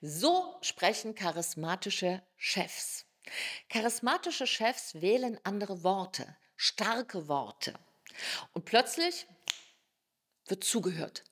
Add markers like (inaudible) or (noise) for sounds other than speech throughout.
So sprechen charismatische Chefs. Charismatische Chefs wählen andere Worte, starke Worte. Und plötzlich wird zugehört.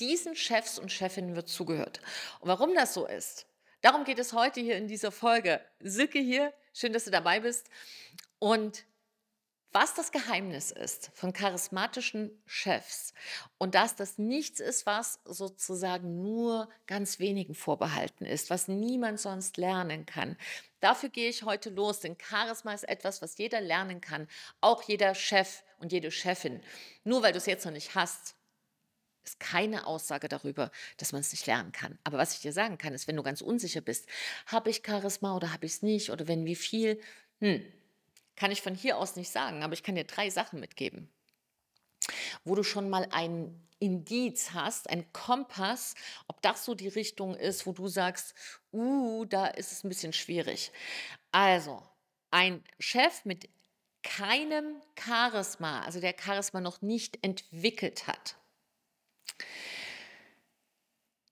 Diesen Chefs und Chefinnen wird zugehört. Und warum das so ist, darum geht es heute hier in dieser Folge. Silke hier, schön, dass du dabei bist. Und was das Geheimnis ist von charismatischen Chefs und dass das nichts ist, was sozusagen nur ganz wenigen vorbehalten ist, was niemand sonst lernen kann. Dafür gehe ich heute los, denn Charisma ist etwas, was jeder lernen kann, auch jeder Chef und jede Chefin. Nur weil du es jetzt noch nicht hast, ist keine Aussage darüber, dass man es nicht lernen kann. Aber was ich dir sagen kann, ist, wenn du ganz unsicher bist, habe ich Charisma oder habe ich es nicht oder wenn wie viel, hm, kann ich von hier aus nicht sagen, aber ich kann dir drei Sachen mitgeben, wo du schon mal ein Indiz hast, ein Kompass, ob das so die Richtung ist, wo du sagst, uh, da ist es ein bisschen schwierig. Also, ein Chef mit keinem Charisma, also der Charisma noch nicht entwickelt hat,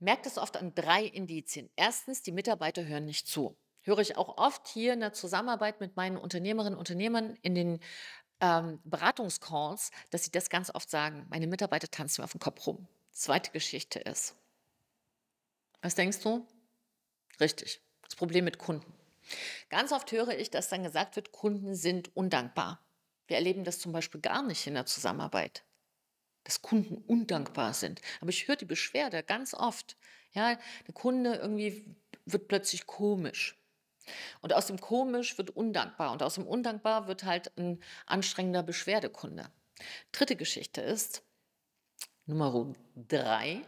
merkt es oft an drei Indizien. Erstens, die Mitarbeiter hören nicht zu höre ich auch oft hier in der Zusammenarbeit mit meinen Unternehmerinnen und Unternehmern in den ähm, Beratungscalls, dass sie das ganz oft sagen, meine Mitarbeiter tanzen mir auf dem Kopf rum. Zweite Geschichte ist, was denkst du? Richtig, das Problem mit Kunden. Ganz oft höre ich, dass dann gesagt wird, Kunden sind undankbar. Wir erleben das zum Beispiel gar nicht in der Zusammenarbeit, dass Kunden undankbar sind. Aber ich höre die Beschwerde ganz oft. Ja, der Kunde irgendwie wird plötzlich komisch. Und aus dem komisch wird undankbar und aus dem undankbar wird halt ein anstrengender Beschwerdekunde. Dritte Geschichte ist Nummer drei.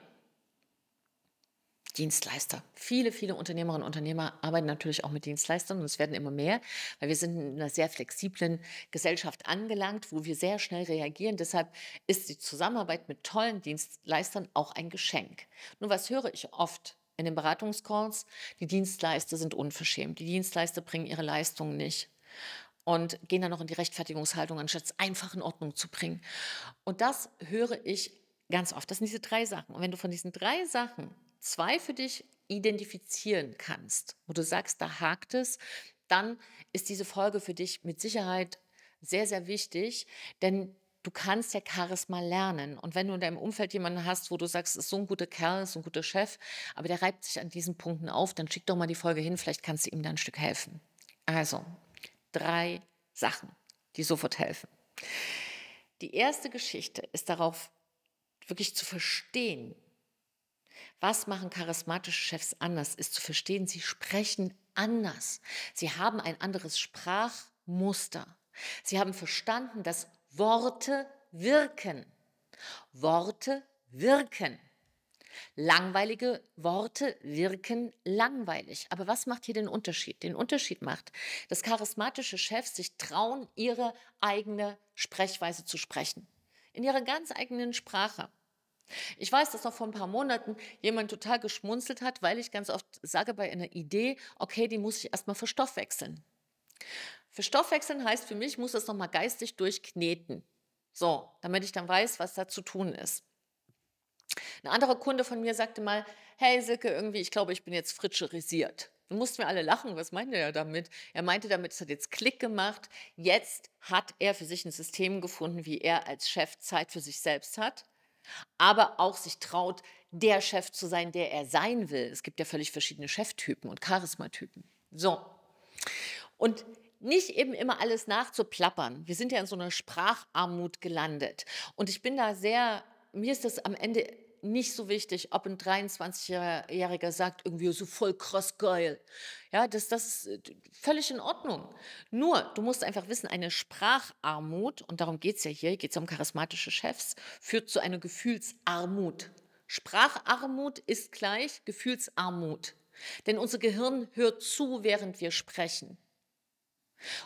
Dienstleister. Viele, viele Unternehmerinnen und Unternehmer arbeiten natürlich auch mit Dienstleistern und es werden immer mehr, weil wir sind in einer sehr flexiblen Gesellschaft angelangt, wo wir sehr schnell reagieren. Deshalb ist die Zusammenarbeit mit tollen Dienstleistern auch ein Geschenk. Nur was höre ich oft? In den Beratungscalls, die Dienstleister sind unverschämt. Die Dienstleister bringen ihre Leistungen nicht und gehen dann noch in die Rechtfertigungshaltung, anstatt es einfach in Ordnung zu bringen. Und das höre ich ganz oft. Das sind diese drei Sachen. Und wenn du von diesen drei Sachen zwei für dich identifizieren kannst, wo du sagst, da hakt es, dann ist diese Folge für dich mit Sicherheit sehr, sehr wichtig, denn du kannst ja Charisma lernen. Und wenn du in deinem Umfeld jemanden hast, wo du sagst, ist so ein guter Kerl, ist so ein guter Chef, aber der reibt sich an diesen Punkten auf, dann schick doch mal die Folge hin, vielleicht kannst du ihm da ein Stück helfen. Also, drei Sachen, die sofort helfen. Die erste Geschichte ist darauf wirklich zu verstehen, was machen charismatische Chefs anders, ist zu verstehen, sie sprechen anders. Sie haben ein anderes Sprachmuster. Sie haben verstanden, dass Worte wirken. Worte wirken. Langweilige Worte wirken langweilig. Aber was macht hier den Unterschied? Den Unterschied macht, dass charismatische Chefs sich trauen, ihre eigene Sprechweise zu sprechen. In ihrer ganz eigenen Sprache. Ich weiß, dass noch vor ein paar Monaten jemand total geschmunzelt hat, weil ich ganz oft sage bei einer Idee, okay, die muss ich erstmal verstoffwechseln. Verstoffwechseln heißt für mich, muss das nochmal geistig durchkneten. So, damit ich dann weiß, was da zu tun ist. Ein anderer Kunde von mir sagte mal, hey Silke, irgendwie, ich glaube, ich bin jetzt fritschurisiert. Da mussten wir alle lachen. Was meinte er damit? Er meinte damit, es hat jetzt Klick gemacht. Jetzt hat er für sich ein System gefunden, wie er als Chef Zeit für sich selbst hat, aber auch sich traut, der Chef zu sein, der er sein will. Es gibt ja völlig verschiedene Cheftypen und Charismatypen. So. Und nicht eben immer alles nachzuplappern. Wir sind ja in so einer Spracharmut gelandet. Und ich bin da sehr, mir ist das am Ende nicht so wichtig, ob ein 23-Jähriger sagt, irgendwie so voll krass geil. Ja, das, das ist äh, völlig in Ordnung. Nur, du musst einfach wissen, eine Spracharmut, und darum geht es ja hier, geht es um charismatische Chefs, führt zu einer Gefühlsarmut. Spracharmut ist gleich Gefühlsarmut. Denn unser Gehirn hört zu, während wir sprechen.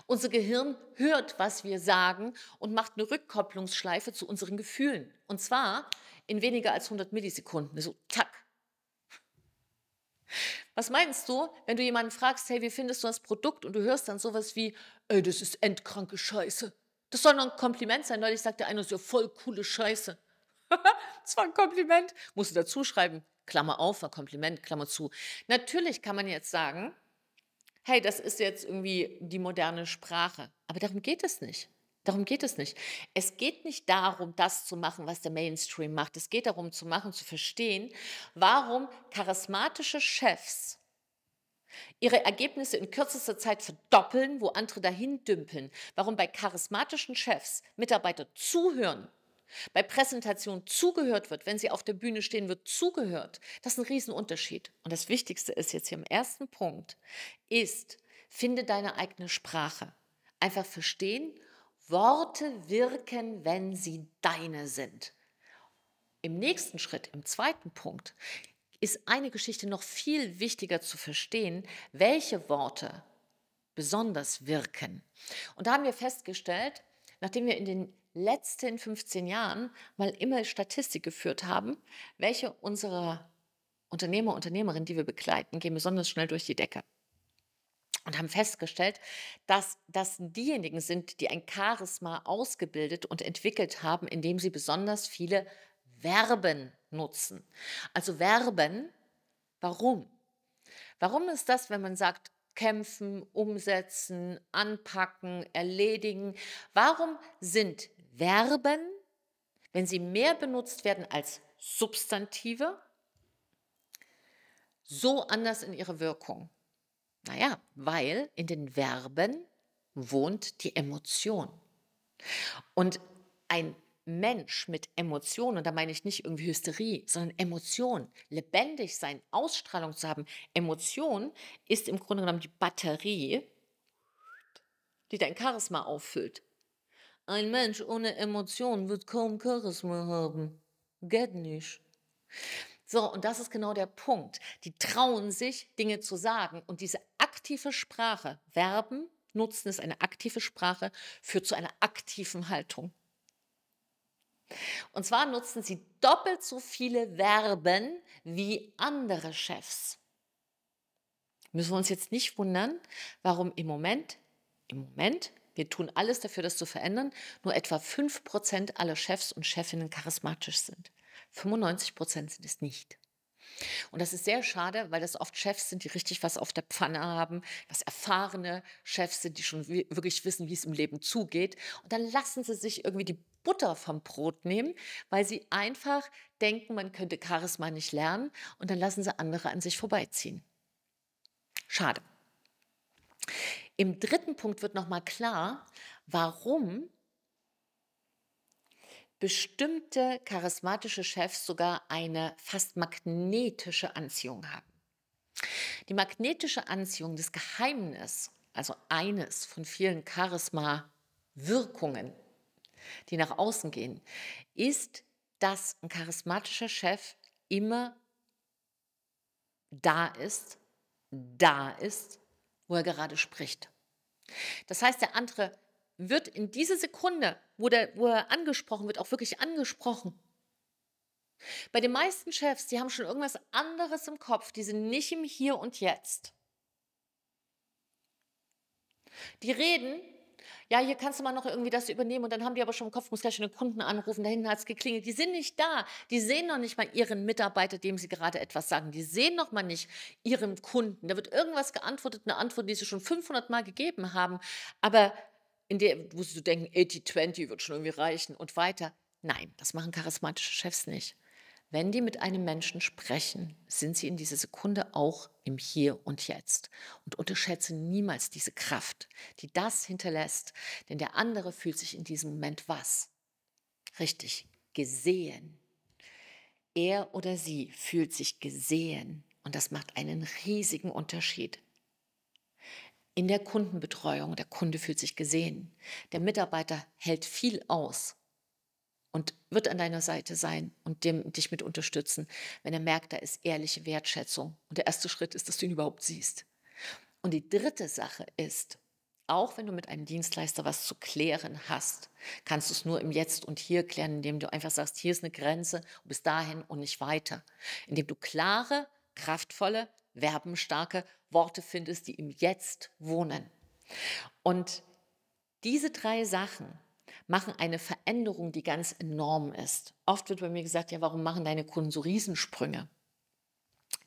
Unser Gehirn hört, was wir sagen und macht eine Rückkopplungsschleife zu unseren Gefühlen. Und zwar in weniger als 100 Millisekunden. So, tack. Was meinst du, wenn du jemanden fragst, hey, wie findest du das Produkt? Und du hörst dann sowas wie, ey, das ist endkranke Scheiße. Das soll noch ein Kompliment sein. Neulich sagte einer, das ist ja voll coole Scheiße. (laughs) das war ein Kompliment. Musst du dazu schreiben, Klammer auf, war Kompliment, Klammer zu. Natürlich kann man jetzt sagen, hey, das ist jetzt irgendwie die moderne Sprache. Aber darum geht es nicht. Darum geht es nicht. Es geht nicht darum, das zu machen, was der Mainstream macht. Es geht darum, zu machen, zu verstehen, warum charismatische Chefs ihre Ergebnisse in kürzester Zeit verdoppeln, wo andere dahin dümpeln. Warum bei charismatischen Chefs Mitarbeiter zuhören, bei Präsentationen zugehört wird, wenn sie auf der Bühne stehen, wird zugehört. Das ist ein Riesenunterschied. Und das Wichtigste ist jetzt hier im ersten Punkt, ist, finde deine eigene Sprache. Einfach verstehen, Worte wirken, wenn sie deine sind. Im nächsten Schritt, im zweiten Punkt, ist eine Geschichte noch viel wichtiger zu verstehen, welche Worte besonders wirken. Und da haben wir festgestellt, nachdem wir in den letzten 15 Jahren mal immer Statistik geführt haben, welche unserer Unternehmer, Unternehmerinnen, die wir begleiten, gehen besonders schnell durch die Decke. Und haben festgestellt, dass das diejenigen sind, die ein Charisma ausgebildet und entwickelt haben, indem sie besonders viele Verben nutzen. Also Verben, warum? Warum ist das, wenn man sagt, kämpfen, umsetzen, anpacken, erledigen? Warum sind Verben, wenn sie mehr benutzt werden als Substantive, so anders in ihrer Wirkung? Naja, weil in den Verben wohnt die Emotion. Und ein Mensch mit Emotionen, und da meine ich nicht irgendwie Hysterie, sondern Emotion, lebendig sein, Ausstrahlung zu haben. Emotion ist im Grunde genommen die Batterie, die dein Charisma auffüllt. Ein Mensch ohne Emotion wird kaum Charisma haben. Geht nicht. So, und das ist genau der Punkt. Die trauen sich, Dinge zu sagen. Und diese aktive Sprache, Verben nutzen ist eine aktive Sprache, führt zu einer aktiven Haltung. Und zwar nutzen sie doppelt so viele Verben wie andere Chefs. Müssen wir uns jetzt nicht wundern, warum im Moment, im Moment, wir tun alles dafür, das zu verändern, nur etwa 5% aller Chefs und Chefinnen charismatisch sind. 95% sind es nicht. Und das ist sehr schade, weil das oft Chefs sind, die richtig was auf der Pfanne haben, das erfahrene Chefs sind, die schon wirklich wissen, wie es im Leben zugeht. Und dann lassen sie sich irgendwie die Butter vom Brot nehmen, weil sie einfach denken, man könnte Charisma nicht lernen und dann lassen sie andere an sich vorbeiziehen. Schade. Im dritten Punkt wird nochmal klar, warum bestimmte charismatische Chefs sogar eine fast magnetische Anziehung haben. Die magnetische Anziehung des Geheimnis, also eines von vielen Charisma-Wirkungen, die nach außen gehen, ist, dass ein charismatischer Chef immer da ist, da ist, wo er gerade spricht. Das heißt, der andere wird in diese Sekunde, wo, der, wo er angesprochen wird, auch wirklich angesprochen. Bei den meisten Chefs, die haben schon irgendwas anderes im Kopf, die sind nicht im Hier und Jetzt. Die reden ja, hier kannst du mal noch irgendwie das übernehmen und dann haben die aber schon im Kopf, muss gleich schon den Kunden anrufen, da hinten hat es geklingelt. Die sind nicht da. Die sehen noch nicht mal ihren Mitarbeiter, dem sie gerade etwas sagen. Die sehen noch mal nicht ihren Kunden. Da wird irgendwas geantwortet, eine Antwort, die sie schon 500 Mal gegeben haben, aber in der, wo sie denken, 80-20 wird schon irgendwie reichen und weiter. Nein, das machen charismatische Chefs nicht. Wenn die mit einem Menschen sprechen, sind sie in dieser Sekunde auch im Hier und Jetzt. Und unterschätze niemals diese Kraft, die das hinterlässt. Denn der andere fühlt sich in diesem Moment was? Richtig, gesehen. Er oder sie fühlt sich gesehen. Und das macht einen riesigen Unterschied. In der Kundenbetreuung, der Kunde fühlt sich gesehen. Der Mitarbeiter hält viel aus und wird an deiner Seite sein und dem, dich mit unterstützen, wenn er merkt, da ist ehrliche Wertschätzung. Und der erste Schritt ist, dass du ihn überhaupt siehst. Und die dritte Sache ist, auch wenn du mit einem Dienstleister was zu klären hast, kannst du es nur im Jetzt und Hier klären, indem du einfach sagst, hier ist eine Grenze, bis dahin und nicht weiter. Indem du klare, kraftvolle, verbenstarke Worte findest, die im Jetzt wohnen. Und diese drei Sachen, machen eine Veränderung, die ganz enorm ist. Oft wird bei mir gesagt, ja, warum machen deine Kunden so Riesensprünge?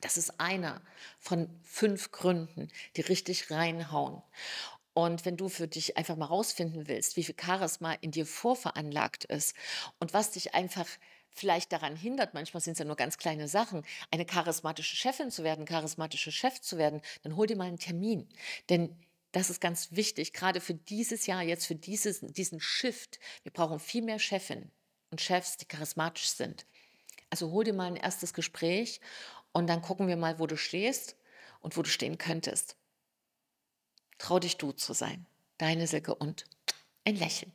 Das ist einer von 5 Gründen, die richtig reinhauen. Und wenn du für dich einfach mal rausfinden willst, wie viel Charisma in dir vorveranlagt ist und was dich einfach vielleicht daran hindert, manchmal sind es ja nur ganz kleine Sachen, eine charismatische Chefin zu werden, charismatische Chef zu werden, dann hol dir mal einen Termin. Denn das ist ganz wichtig, gerade für dieses Jahr, jetzt für dieses, diesen Shift. Wir brauchen viel mehr Chefinnen und Chefs, die charismatisch sind. Also hol dir mal ein erstes Gespräch und dann gucken wir mal, wo du stehst und wo du stehen könntest. Trau dich du zu sein. Deine Silke und ein Lächeln.